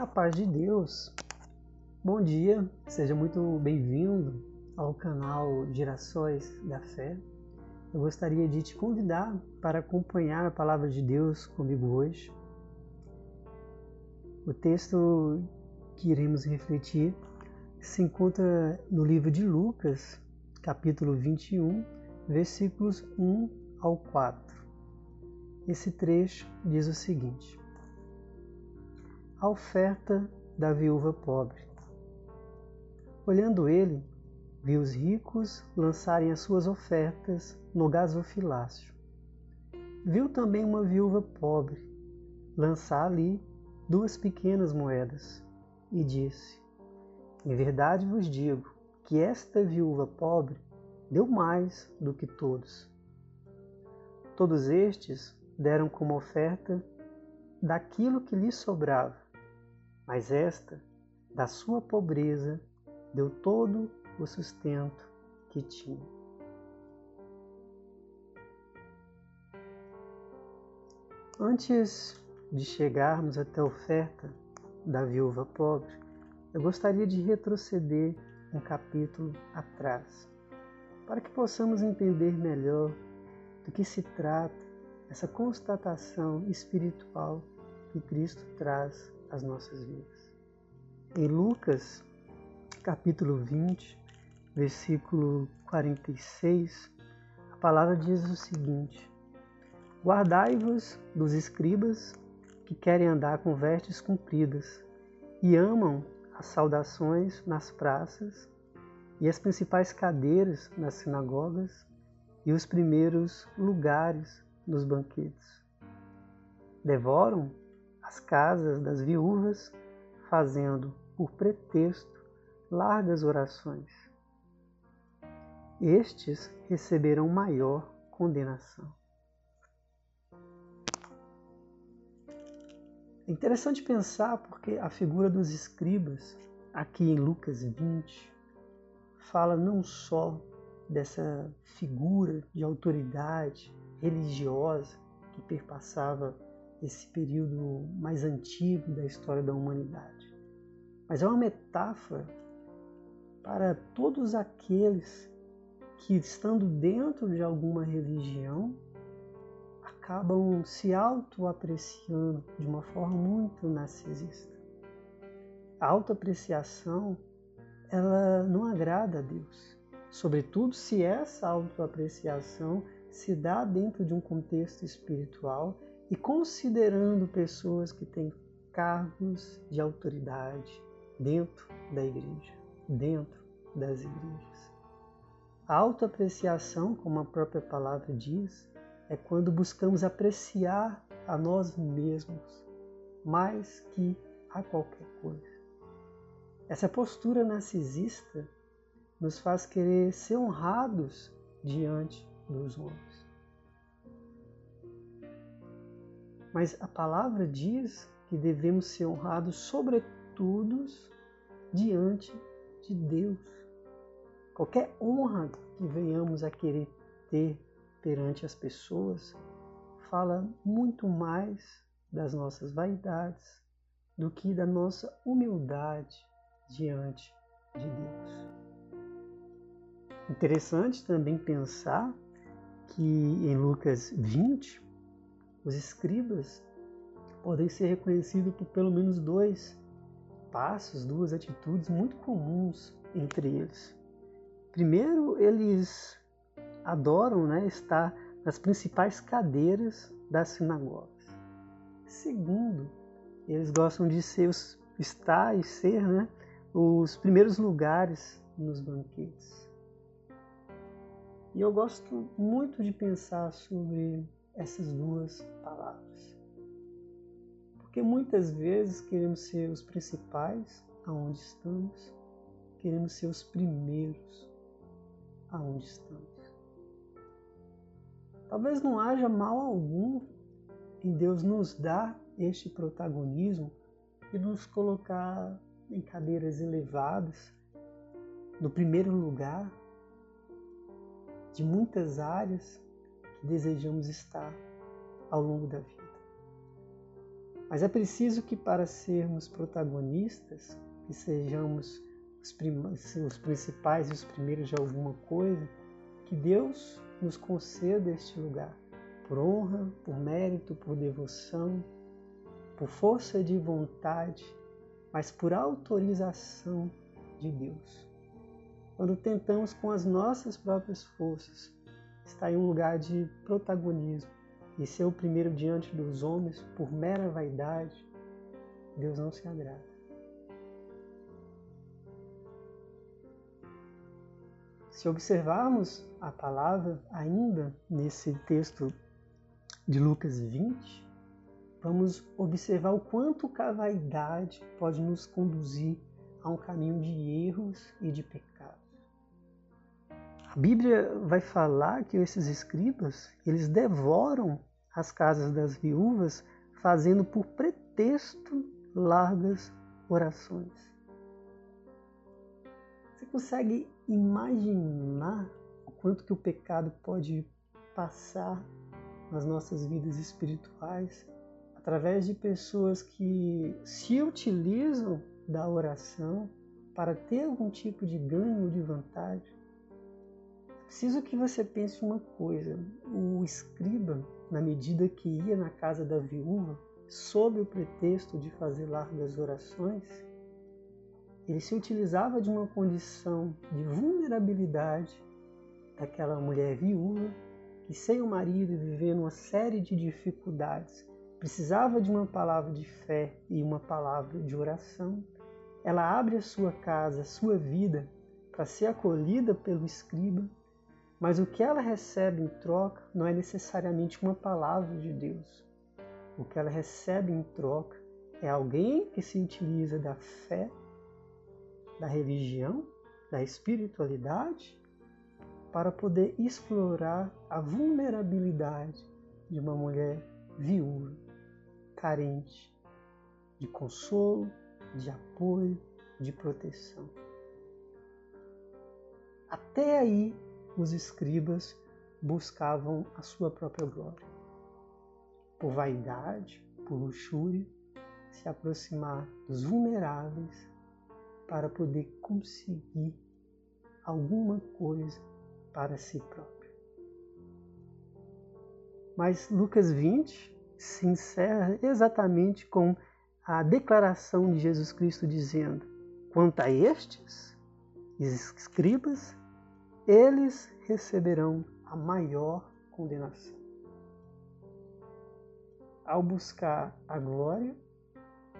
A paz de Deus. Bom dia, seja muito bem-vindo ao canal Gerações da Fé. Eu gostaria de te convidar para acompanhar a palavra de Deus comigo hoje. O texto que iremos refletir se encontra no livro de Lucas, capítulo 21, versículos 1 ao 4. Esse trecho diz o seguinte: a oferta da viúva pobre. Olhando ele, viu os ricos lançarem as suas ofertas no gasofilácio. Viu também uma viúva pobre lançar ali duas pequenas moedas e disse: Em verdade vos digo que esta viúva pobre deu mais do que todos. Todos estes deram como oferta daquilo que lhes sobrava mas esta, da sua pobreza, deu todo o sustento que tinha. Antes de chegarmos até a oferta da viúva pobre, eu gostaria de retroceder um capítulo atrás, para que possamos entender melhor do que se trata essa constatação espiritual que Cristo traz as nossas vidas. Em Lucas, capítulo 20, versículo 46, a palavra diz o seguinte: Guardai-vos dos escribas que querem andar com vestes compridas e amam as saudações nas praças e as principais cadeiras nas sinagogas e os primeiros lugares nos banquetes. Devoram as casas das viúvas, fazendo, por pretexto, largas orações. Estes receberão maior condenação. É interessante pensar porque a figura dos escribas, aqui em Lucas 20, fala não só dessa figura de autoridade religiosa que perpassava esse período mais antigo da história da humanidade. Mas é uma metáfora para todos aqueles que, estando dentro de alguma religião, acabam se autoapreciando de uma forma muito narcisista. A autoapreciação, ela não agrada a Deus, sobretudo se essa autoapreciação se dá dentro de um contexto espiritual e considerando pessoas que têm cargos de autoridade dentro da igreja, dentro das igrejas. A autoapreciação, como a própria palavra diz, é quando buscamos apreciar a nós mesmos mais que a qualquer coisa. Essa postura narcisista nos faz querer ser honrados diante dos homens. Mas a palavra diz que devemos ser honrados, sobretudo, diante de Deus. Qualquer honra que venhamos a querer ter perante as pessoas fala muito mais das nossas vaidades do que da nossa humildade diante de Deus. Interessante também pensar que em Lucas 20, os escribas podem ser reconhecidos por pelo menos dois passos, duas atitudes muito comuns entre eles. Primeiro, eles adoram né, estar nas principais cadeiras das sinagogas. Segundo, eles gostam de ser os, estar e ser né, os primeiros lugares nos banquetes. E eu gosto muito de pensar sobre essas duas palavras. Porque muitas vezes queremos ser os principais aonde estamos, queremos ser os primeiros aonde estamos. Talvez não haja mal algum em Deus nos dar este protagonismo e nos colocar em cadeiras elevadas, no primeiro lugar de muitas áreas que desejamos estar ao longo da vida. Mas é preciso que para sermos protagonistas, que sejamos os, os principais e os primeiros de alguma coisa, que Deus nos conceda este lugar, por honra, por mérito, por devoção, por força de vontade, mas por autorização de Deus. Quando tentamos com as nossas próprias forças estar em um lugar de protagonismo e ser o primeiro diante dos homens por mera vaidade, Deus não se agrada. Se observarmos a palavra ainda nesse texto de Lucas 20, vamos observar o quanto a vaidade pode nos conduzir a um caminho de erros e de pecados. A Bíblia vai falar que esses escribas, eles devoram as casas das viúvas, fazendo por pretexto largas orações. Você consegue imaginar o quanto que o pecado pode passar nas nossas vidas espirituais através de pessoas que se utilizam da oração para ter algum tipo de ganho ou de vantagem? Preciso que você pense uma coisa: o escriba, na medida que ia na casa da viúva, sob o pretexto de fazer largas orações, ele se utilizava de uma condição de vulnerabilidade daquela mulher viúva que, sem o marido, vivendo uma série de dificuldades, precisava de uma palavra de fé e uma palavra de oração. Ela abre a sua casa, a sua vida, para ser acolhida pelo escriba, mas o que ela recebe em troca não é necessariamente uma palavra de Deus. O que ela recebe em troca é alguém que se utiliza da fé da religião, da espiritualidade, para poder explorar a vulnerabilidade de uma mulher viúva, carente de consolo, de apoio, de proteção. Até aí, os escribas buscavam a sua própria glória. Por vaidade, por luxúria, se aproximar dos vulneráveis para poder conseguir alguma coisa para si próprio. Mas Lucas 20 se encerra exatamente com a declaração de Jesus Cristo dizendo: Quanto a estes, escribas, eles receberão a maior condenação. Ao buscar a glória,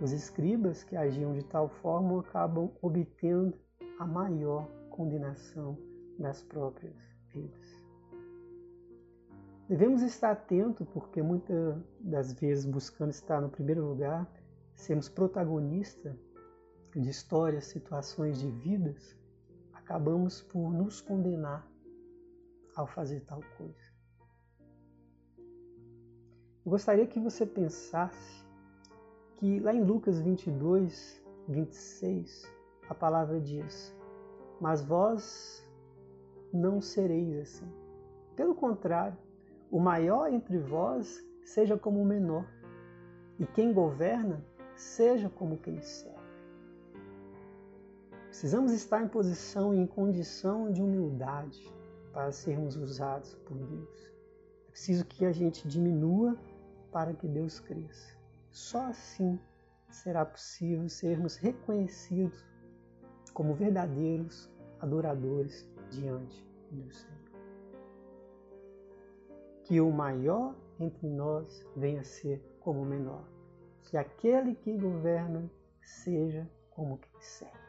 os escribas que agiam de tal forma acabam obtendo a maior condenação das próprias vidas. Devemos estar atentos porque muitas das vezes buscando estar no primeiro lugar, sermos protagonistas de histórias, situações de vidas, acabamos por nos condenar ao fazer tal coisa. Eu gostaria que você pensasse que lá em Lucas 22, 26, a palavra diz: Mas vós não sereis assim. Pelo contrário, o maior entre vós seja como o menor, e quem governa seja como quem serve. Precisamos estar em posição e em condição de humildade para sermos usados por Deus. É preciso que a gente diminua para que Deus cresça. Só assim será possível sermos reconhecidos como verdadeiros adoradores diante do Senhor. Que o maior entre nós venha a ser como o menor. Que aquele que governa seja como quem serve.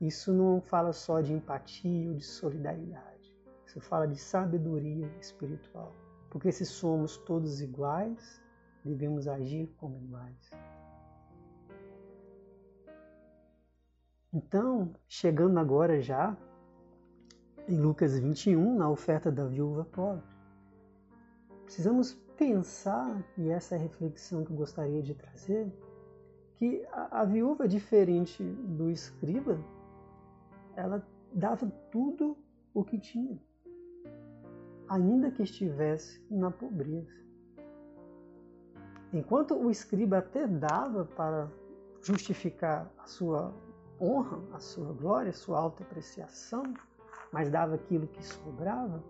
Isso não fala só de empatia ou de solidariedade. Isso fala de sabedoria espiritual. Porque se somos todos iguais, devemos agir como iguais. Então, chegando agora já em Lucas 21, na oferta da viúva pobre, precisamos pensar, e essa é a reflexão que eu gostaria de trazer, que a, a viúva, diferente do escriba, ela dava tudo o que tinha, ainda que estivesse na pobreza. Enquanto o escriba até dava para justificar a sua honra, a sua glória, a sua alta apreciação, mas dava aquilo que sobrava,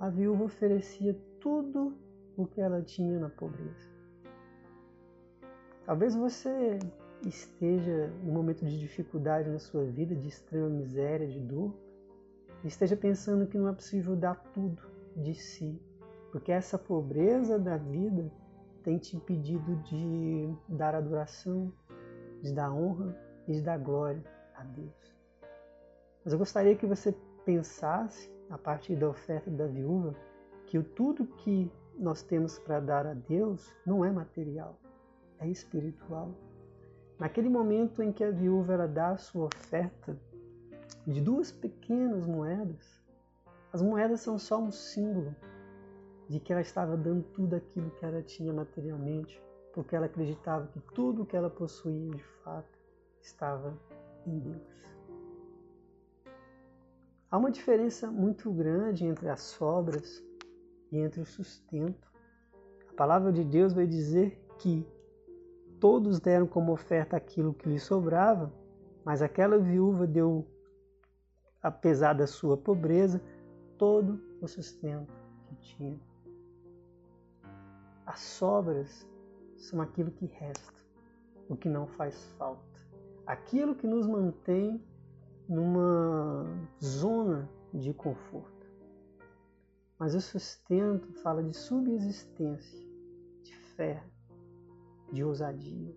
a viúva oferecia tudo o que ela tinha na pobreza. Talvez você esteja num momento de dificuldade na sua vida, de extrema miséria, de dor, esteja pensando que não é possível dar tudo de si, porque essa pobreza da vida tem te impedido de dar adoração, de dar honra e de dar glória a Deus. Mas eu gostaria que você pensasse, a partir da oferta da viúva, que o tudo que nós temos para dar a Deus não é material, é espiritual. Naquele momento em que a viúva ela dá a sua oferta de duas pequenas moedas, as moedas são só um símbolo de que ela estava dando tudo aquilo que ela tinha materialmente, porque ela acreditava que tudo o que ela possuía de fato estava em Deus. Há uma diferença muito grande entre as sobras e entre o sustento. A palavra de Deus vai dizer que todos deram como oferta aquilo que lhe sobrava, mas aquela viúva deu, apesar da sua pobreza, todo o sustento que tinha. As sobras são aquilo que resta, o que não faz falta, aquilo que nos mantém numa zona de conforto. Mas o sustento fala de subsistência, de fé, de ousadia.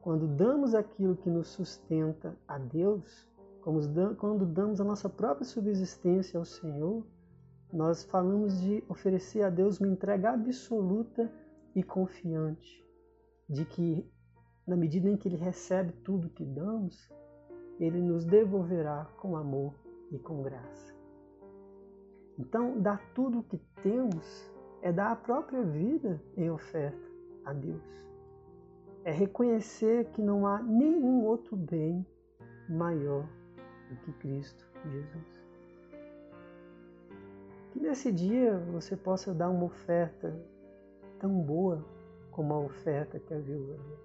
Quando damos aquilo que nos sustenta a Deus, quando damos a nossa própria subsistência ao Senhor, nós falamos de oferecer a Deus uma entrega absoluta e confiante, de que na medida em que Ele recebe tudo que damos, Ele nos devolverá com amor e com graça. Então, dar tudo o que temos é dar a própria vida em oferta a Deus. É reconhecer que não há nenhum outro bem maior do que Cristo Jesus. Que nesse dia você possa dar uma oferta tão boa como a oferta que a viúva deu.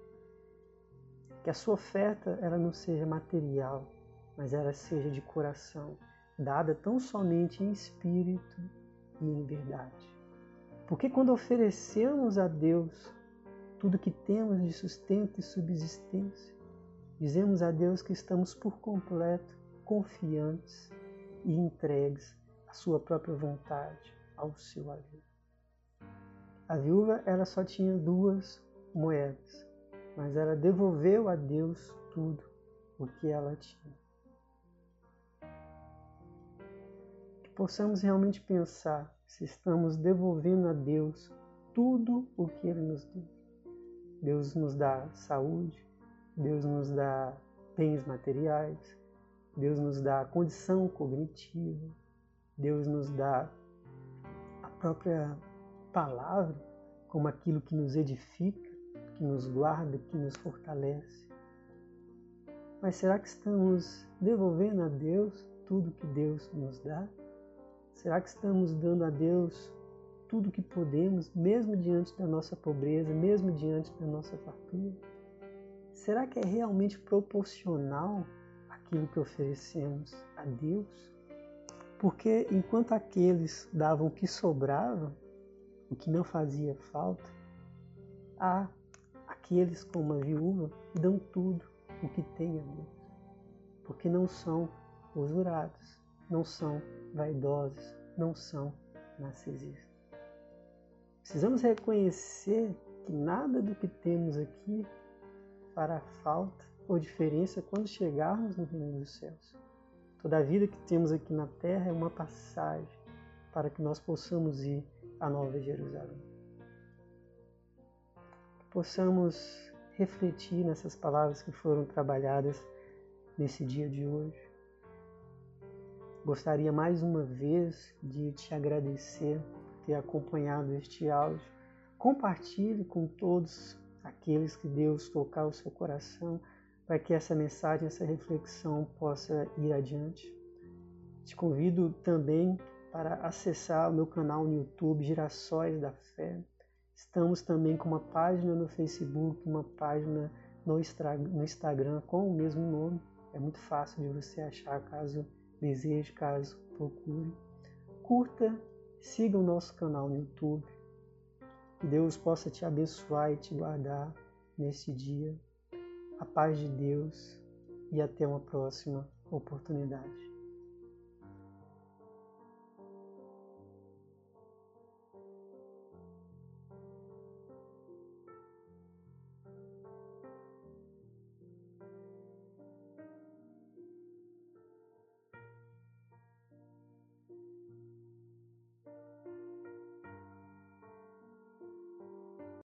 Que a sua oferta ela não seja material, mas ela seja de coração, dada tão somente em espírito e em verdade. Porque quando oferecemos a Deus tudo que temos de sustento e subsistência, dizemos a Deus que estamos por completo confiantes e entregues à sua própria vontade, ao seu alívio. A viúva ela só tinha duas moedas, mas ela devolveu a Deus tudo o que ela tinha. Que possamos realmente pensar se estamos devolvendo a Deus tudo o que Ele nos deu. Deus nos dá saúde, Deus nos dá bens materiais, Deus nos dá condição cognitiva, Deus nos dá a própria palavra como aquilo que nos edifica, que nos guarda, que nos fortalece. Mas será que estamos devolvendo a Deus tudo que Deus nos dá? Será que estamos dando a Deus tudo que podemos, mesmo diante da nossa pobreza, mesmo diante da nossa fartura? Será que é realmente proporcional aquilo que oferecemos a Deus? Porque enquanto aqueles davam o que sobrava, o que não fazia falta, há aqueles como a viúva dão tudo o que tem a Deus. Porque não são usurados, não são vaidosos, não são narcisistas. Precisamos reconhecer que nada do que temos aqui fará falta ou diferença quando chegarmos no reino dos céus. Toda a vida que temos aqui na terra é uma passagem para que nós possamos ir à Nova Jerusalém. Que possamos refletir nessas palavras que foram trabalhadas nesse dia de hoje. Gostaria mais uma vez de te agradecer ter acompanhado este áudio. Compartilhe com todos aqueles que Deus tocar o seu coração para que essa mensagem, essa reflexão possa ir adiante. Te convido também para acessar o meu canal no YouTube Girassóis da Fé. Estamos também com uma página no Facebook, uma página no Instagram com o mesmo nome. É muito fácil de você achar caso deseje, caso procure. Curta, siga o nosso canal no YouTube. Que Deus possa te abençoar e te guardar neste dia. A paz de Deus e até uma próxima oportunidade.